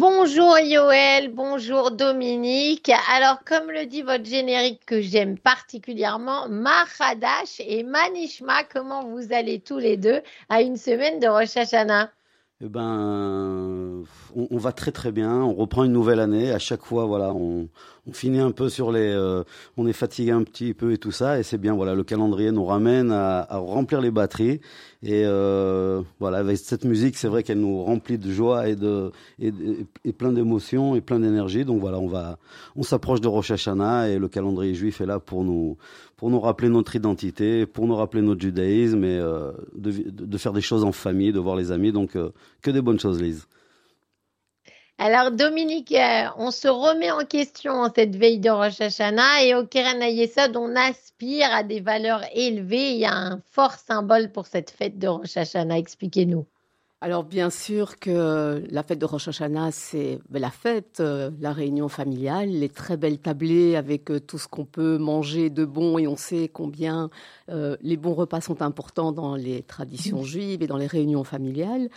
Bonjour Yoël, bonjour Dominique. Alors, comme le dit votre générique que j'aime particulièrement, Mahadash et Manishma, comment vous allez tous les deux à une semaine de Rosh Hashanah? Eh ben, on, va très très bien. On reprend une nouvelle année. À chaque fois, voilà, on, finit un peu sur les, euh, on est fatigué un petit peu et tout ça. Et c'est bien. Voilà, le calendrier nous ramène à, remplir les batteries. Et euh, voilà, avec cette musique, c'est vrai qu'elle nous remplit de joie et de et, plein d'émotions et plein d'énergie. Donc voilà, on va, on s'approche de Rosh Hashanah et le calendrier juif est là pour nous pour nous rappeler notre identité, pour nous rappeler notre judaïsme et euh, de, de, faire des choses en famille, de voir les amis. Donc, que des bonnes choses, Lise. Alors, Dominique, euh, on se remet en question en cette veille de Rosh Hashanah et au Keren Ayesod, on aspire à des valeurs élevées. Il y a un fort symbole pour cette fête de Rosh Hashanah. Expliquez-nous. Alors bien sûr que la fête de Rosh Hashanah, c'est la fête, euh, la réunion familiale, les très belles tablées avec euh, tout ce qu'on peut manger de bon et on sait combien euh, les bons repas sont importants dans les traditions juives et dans les réunions familiales.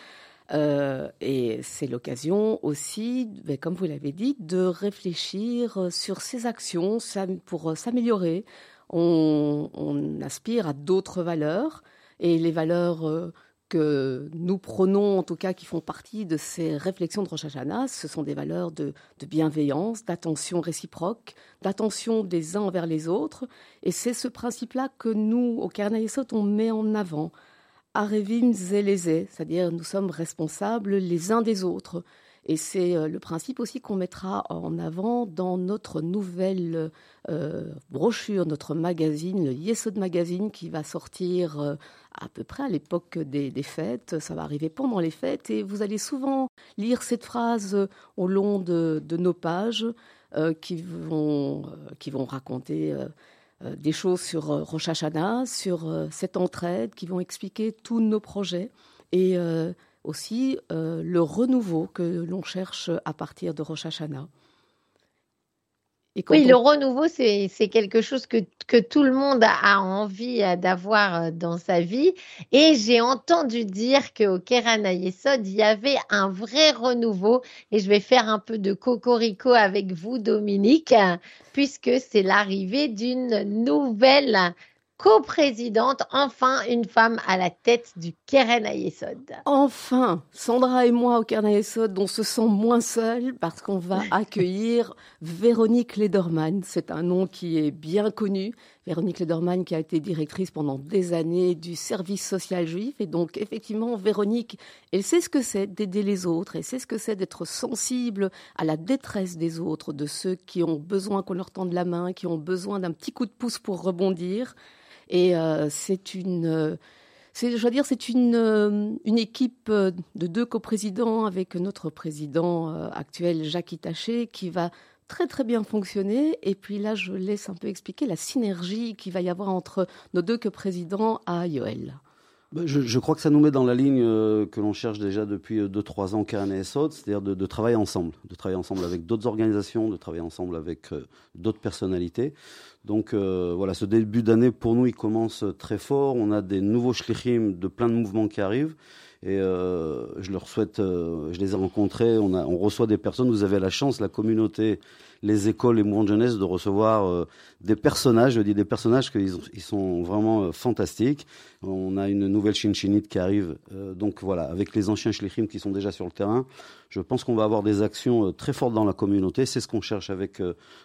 Et c'est l'occasion aussi, ben, comme vous l'avez dit, de réfléchir sur ces actions pour s'améliorer. On, aspire à d'autres valeurs et les valeurs que nous prenons, en tout cas qui font partie de ces réflexions de Rosh Hashanah, ce sont des valeurs de, bienveillance, d'attention réciproque, d'attention des uns envers les autres. Et c'est ce principe-là que nous, au Yesod, on met en avant. Arevim Zeleze, c'est-à-dire nous sommes responsables les uns des autres. Et c'est euh, le principe aussi qu'on mettra en avant dans notre nouvelle euh, brochure, notre magazine, le Yesod Magazine, qui va sortir euh, à peu près à l'époque des, fêtes. Ça va arriver pendant les fêtes et vous allez souvent lire cette phrase au long de, nos pages qui, vont, qui vont raconter des choses sur Rosh Hashanah, sur cette entraide, qui vont expliquer tous nos projets. Et aussi euh, le renouveau que l'on cherche à partir de Rosh Hashanah. Oui, le renouveau, c'est quelque chose que, que, tout le monde a envie euh, d'avoir euh, dans sa vie. Et j'ai entendu dire qu'au Keran Yesod, il y avait un vrai renouveau. Et je vais faire un peu de cocorico avec vous, Dominique, puisque c'est l'arrivée d'une nouvelle coprésidente, enfin une femme à la tête du Keren Ayesod. Enfin, Sandra et moi au Keren Ayesod, on se sent moins seul parce qu'on va accueillir Véronique Lederman. C'est un nom qui est bien connu. Véronique Lederman qui a été directrice pendant des années du service social juif. Et donc, effectivement, Véronique, elle sait ce que c'est d'aider les autres, elle sait ce que c'est d'être sensible à la détresse des autres, de ceux qui ont besoin qu'on leur tende la main, qui ont besoin d'un petit coup de pouce pour rebondir. Et euh, c'est une, euh, je dois dire, c'est une, euh, une équipe de deux coprésidents avec notre président actuel, Jacques Itaché, qui va très très bien fonctionner. Et puis là, je laisse un peu expliquer la synergie qu'il va y avoir entre nos deux coprésidents à Yoel. Bah, je, crois que ça nous met dans la ligne que l'on cherche déjà depuis 2-3 ans Karen et c'est-à-dire de, travailler ensemble, de travailler ensemble avec d'autres organisations, de travailler ensemble avec d'autres personnalités. Donc euh, voilà, ce début d'année pour nous, il commence très fort. On a des nouveaux shlichim de plein de mouvements qui arrivent. Et euh, je leur souhaite, euh, je les ai rencontrés, on, a, on reçoit des personnes, vous avez la chance, la communauté, les écoles, les mouvements de jeunesse, de recevoir des personnages, je dis des personnages qui ils sont vraiment fantastiques. On a une nouvelle Shinchinite qui arrive, donc voilà, avec les anciens shlichim qui sont déjà sur le terrain. Je pense qu'on va avoir des actions très fortes dans la communauté. C'est ce qu'on cherche avec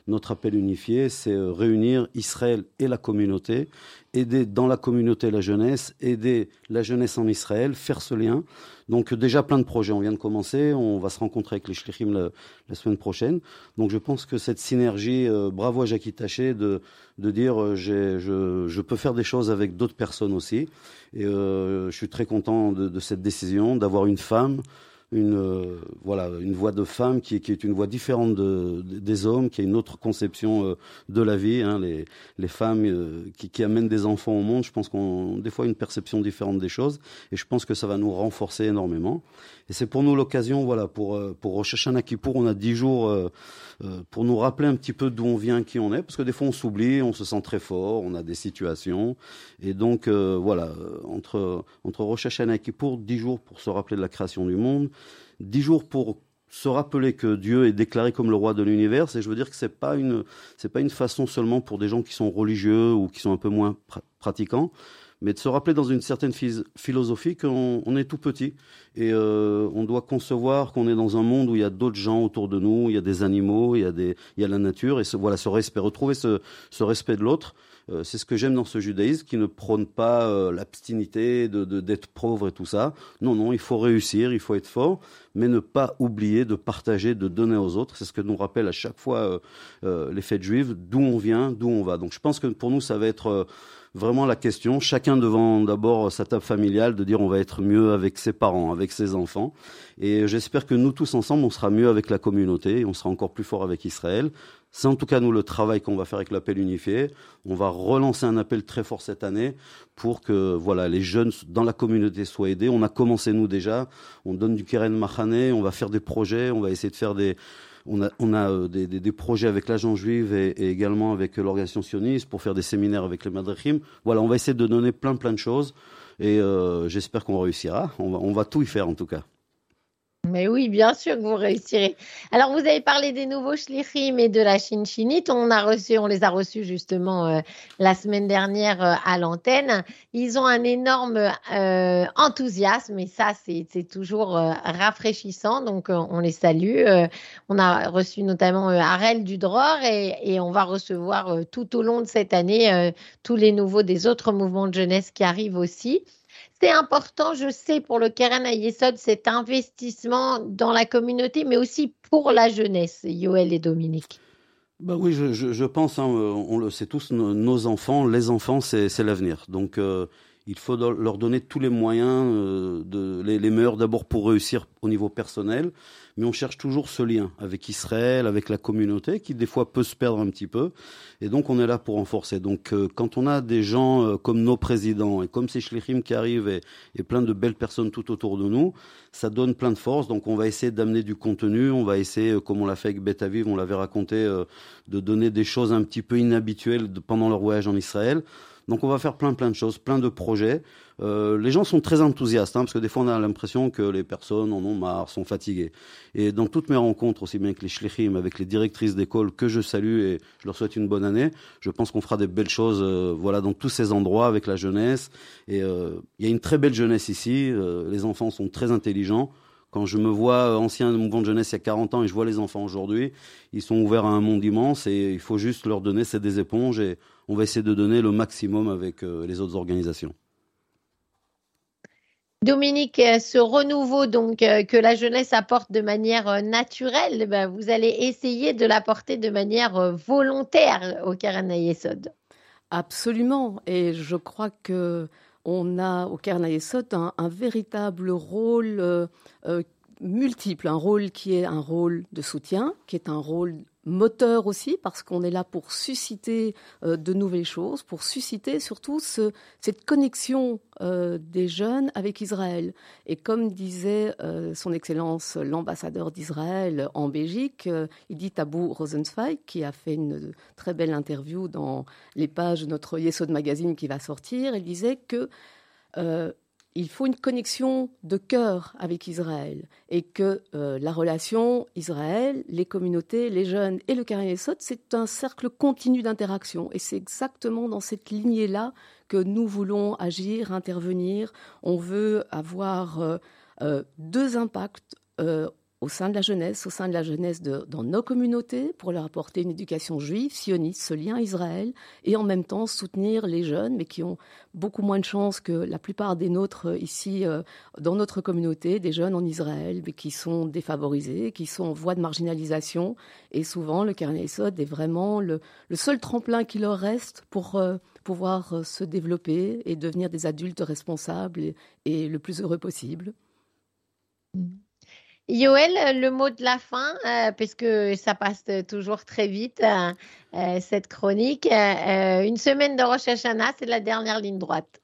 notre appel unifié, c'est réunir Israël et la communauté, aider dans la communauté la jeunesse, aider la jeunesse en Israël, faire ce lien. Donc déjà plein de projets, on vient de commencer, on va se rencontrer avec les Shlichim la, semaine prochaine. Donc je pense que cette synergie, bravo à Jackie de, de dire je, je, peux faire des choses avec d'autres personnes aussi. Et je suis très content de, de cette décision, d'avoir une femme une euh, voilà une voix de femme qui, qui, est une voix différente de, des hommes, qui a une autre conception euh, de la vie. Hein, les, les femmes euh, qui, qui, amènent des enfants au monde, je pense qu'on des fois une perception différente des choses, et je pense que ça va nous renforcer énormément. Et c'est pour nous l'occasion, voilà, pour pour Rosh Hashanah Kippour, on a dix jours pour nous rappeler un petit peu d'où on vient, qui on est, parce que des fois on s'oublie, on se sent très fort, on a des situations, et donc voilà, entre entre Hashanah et Kippour, dix jours pour se rappeler de la création du monde dix jours pour se rappeler que Dieu est déclaré comme le roi de l'univers, et je veux dire que c'est pas une c'est pas une façon seulement pour des gens qui sont religieux ou qui sont un peu moins pratiquants, mais de se rappeler dans une certaine philosophie qu'on on est tout petit et euh, on doit concevoir qu'on est dans un monde où il y a d'autres gens autour de nous, il y a des animaux, il y a des il y a la nature et ce, voilà ce respect, retrouver ce, ce respect de l'autre. Euh, c'est ce que j'aime dans ce judaïsme qui ne prône pas euh, l'abstinité de, d'être pauvre et tout ça. Non, non, il faut réussir, il faut être fort, mais ne pas oublier de partager, de donner aux autres. C'est ce que nous rappelle à chaque fois euh, les fêtes juives, d'où on vient, d'où on va. Donc je pense que pour nous, ça va être vraiment la question, chacun devant d'abord sa table familiale, de dire on va être mieux avec ses parents, avec ses enfants. Et j'espère que nous tous ensemble, on sera mieux avec la communauté, on sera encore plus fort avec Israël. C'est en tout cas nous le travail qu'on va faire avec l'appel unifié. On va relancer un appel très fort cette année pour que voilà les jeunes dans la communauté soient aidés. On a commencé nous déjà. On donne du Keren Mahane, on va faire des projets, on va essayer de faire des on a, euh, des, projets avec l'agent juive et, également avec l'organisation sioniste pour faire des séminaires avec les Madrechim. Voilà, on va essayer de donner plein plein de choses et euh, j'espère qu'on réussira. On va tout y faire en tout cas. Mais oui, bien sûr que vous réussirez. Alors, vous avez parlé des nouveaux shlichim et de la chinchinite. On a reçu, on les a reçus justement euh, la semaine dernière euh, à l'antenne. Ils ont un énorme euh, enthousiasme et ça, c'est toujours rafraîchissant. Donc, on les salue. on a reçu notamment Arel Dudror et, on va recevoir tout au long de cette année tous les nouveaux des autres mouvements de jeunesse qui arrivent aussi c'est important, je sais, pour le Keren Ayesod, cet investissement dans la communauté, mais aussi pour la jeunesse, Yoël et Dominique. Bah oui, je pense, hein, on le sait tous, nos, enfants, les enfants, c'est l'avenir. Donc, euh, il faut leur donner tous les moyens, euh, de, les, les meilleurs d'abord pour réussir au niveau personnel, mais on cherche toujours ce lien avec Israël, avec la communauté, qui des fois peut se perdre un petit peu, et donc on est là pour renforcer. Donc euh, quand on a des gens euh, comme nos présidents et comme ces shlichim qui arrivent et, plein de belles personnes tout autour de nous, ça donne plein de force. Donc on va essayer d'amener du contenu, on va essayer, euh, comme on l'a fait avec Bet Aviv, on l'avait raconté, euh, de donner des choses un petit peu inhabituelles pendant leur voyage en Israël. Donc on va faire plein plein de choses, plein de projets. Euh, les gens sont très enthousiastes, hein, parce que des fois on a l'impression que les personnes en ont marre, sont fatiguées. Et dans toutes mes rencontres, aussi bien avec les shlichim, avec les directrices d'école que je salue et je leur souhaite une bonne année, je pense qu'on fera des belles choses euh, voilà, dans tous ces endroits avec la jeunesse. Et euh, il y a une très belle jeunesse ici, euh, les enfants sont très intelligents. Quand je me vois ancien mouvement de jeunesse il y a 40 ans et je vois les enfants aujourd'hui, ils sont ouverts à un monde immense et il faut juste leur donner, c'est des éponges et on va essayer de donner le maximum avec euh, les autres organisations. Dominique, euh, ce renouveau donc euh, que la jeunesse apporte de manière naturelle, ben, vous allez essayer de l'apporter de manière volontaire au Keren Ayesod. Absolument, et je crois que on a au un, un, véritable rôle euh, euh, multiple, un rôle qui est un rôle de soutien, qui est un rôle moteur aussi, parce qu'on est là pour susciter euh, de nouvelles choses, pour susciter surtout ce, cette connexion euh, des jeunes avec Israël. Et comme disait euh, son Excellence l'ambassadeur d'Israël en Belgique, il dit Tabou Rosenzweig, qui a fait une très belle interview dans les pages de notre Yesod Magazine qui va sortir, il disait que il faut une connexion de cœur avec Israël et que euh, la relation Israël, les communautés, les jeunes et le Sot, c'est un cercle continu d'interaction. Et c'est exactement dans cette lignée-là que nous voulons agir, intervenir. On veut avoir euh, euh, deux impacts au sein de la jeunesse, au sein de la jeunesse dans nos communautés, pour leur apporter une éducation juive, sioniste, ce lien Israël, et en même temps soutenir les jeunes, mais qui ont beaucoup moins de chances que la plupart des nôtres euh, ici euh, dans notre communauté, des jeunes en Israël, mais qui sont défavorisés, qui sont en voie de marginalisation, et souvent le Kernesod est vraiment le, seul tremplin qui leur reste pour euh, pouvoir se développer et devenir des adultes responsables et, le plus heureux possible. Mmh. Yoël, le mot de la fin, euh, puisque ça passe toujours très vite, euh, euh, cette chronique. une semaine de Rosh Hashanah, c'est la dernière ligne droite.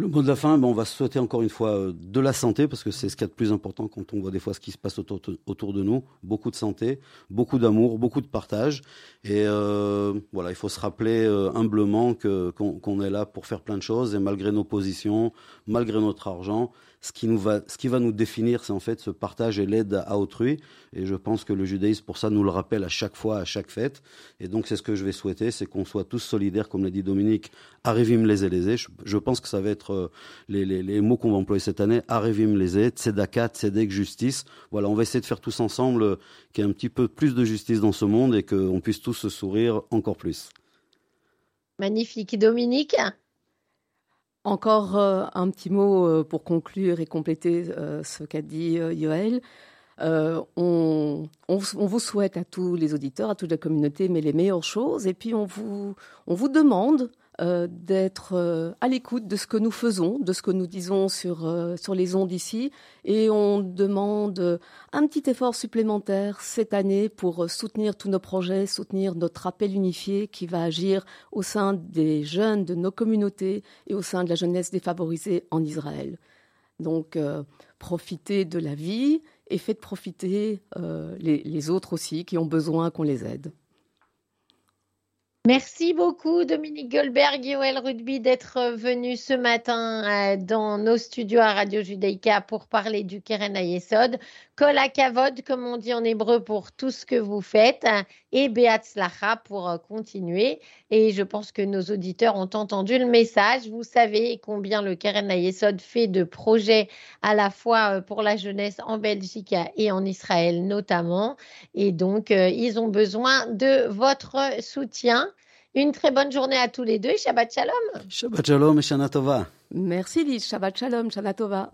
Le mot de la fin, ben, on va souhaiter encore une fois de la santé, parce que c'est ce qu'il y a de plus important quand on voit des fois ce qui se passe autour, autour de nous. Beaucoup de santé, beaucoup d'amour, beaucoup de partage. Et euh, voilà, il faut se rappeler euh, humblement qu'on qu est là pour faire plein de choses, et malgré nos positions, malgré notre argent, ce qui, nous va, ce qui va nous définir, c'est en fait ce partage et l'aide à autrui. Et je pense que le judaïsme, pour ça, nous le rappelle à chaque fois, à chaque fête. Et donc, c'est ce que je vais souhaiter, c'est qu'on soit tous solidaires, comme l'a dit Dominique, Arivim les les je, je pense que ça va être euh, les, les, les, mots qu'on va employer cette année, Arivim les Tzedaka, Tzedek, justice. Voilà, on va essayer de faire tous ensemble euh, qu'il y ait un petit peu plus de justice dans ce monde et qu'on puisse tous se sourire encore plus. Magnifique. Dominique? Encore euh, un petit mot euh, pour conclure et compléter euh, ce qu'a dit Yoël. On, vous souhaite à tous les auditeurs, à toute la communauté, mais les meilleures choses. Et puis on vous, on vous demande euh, d'être euh, à l'écoute de ce que nous faisons, de ce que nous disons sur, euh, sur les ondes ici. Et on demande un petit effort supplémentaire cette année pour soutenir tous nos projets, soutenir notre appel unifié qui va agir au sein des jeunes de nos communautés et au sein de la jeunesse défavorisée en Israël. Donc, profitez de la vie et faites profiter les, les autres aussi qui ont besoin qu'on les aide. Merci beaucoup Dominique Goldberg, Yoel Rugby d'être venu ce matin euh, dans nos studios à Radio Judaïka pour parler du Keren Ayesod. Kol Kavod, comme on dit en hébreu, pour tout ce que vous faites et Beatzlacha pour euh, continuer. Et je pense que nos auditeurs ont entendu le message. Vous savez combien le Keren Ayesod fait de projets à la fois euh, pour la jeunesse en Belgique et en Israël notamment. Et donc, ils ont besoin de votre soutien. Une très bonne journée à tous les deux. Shabbat Shalom. Shabbat Shalom et Shana Tova. Merci Lise. Shabbat Shalom, Shana Tova.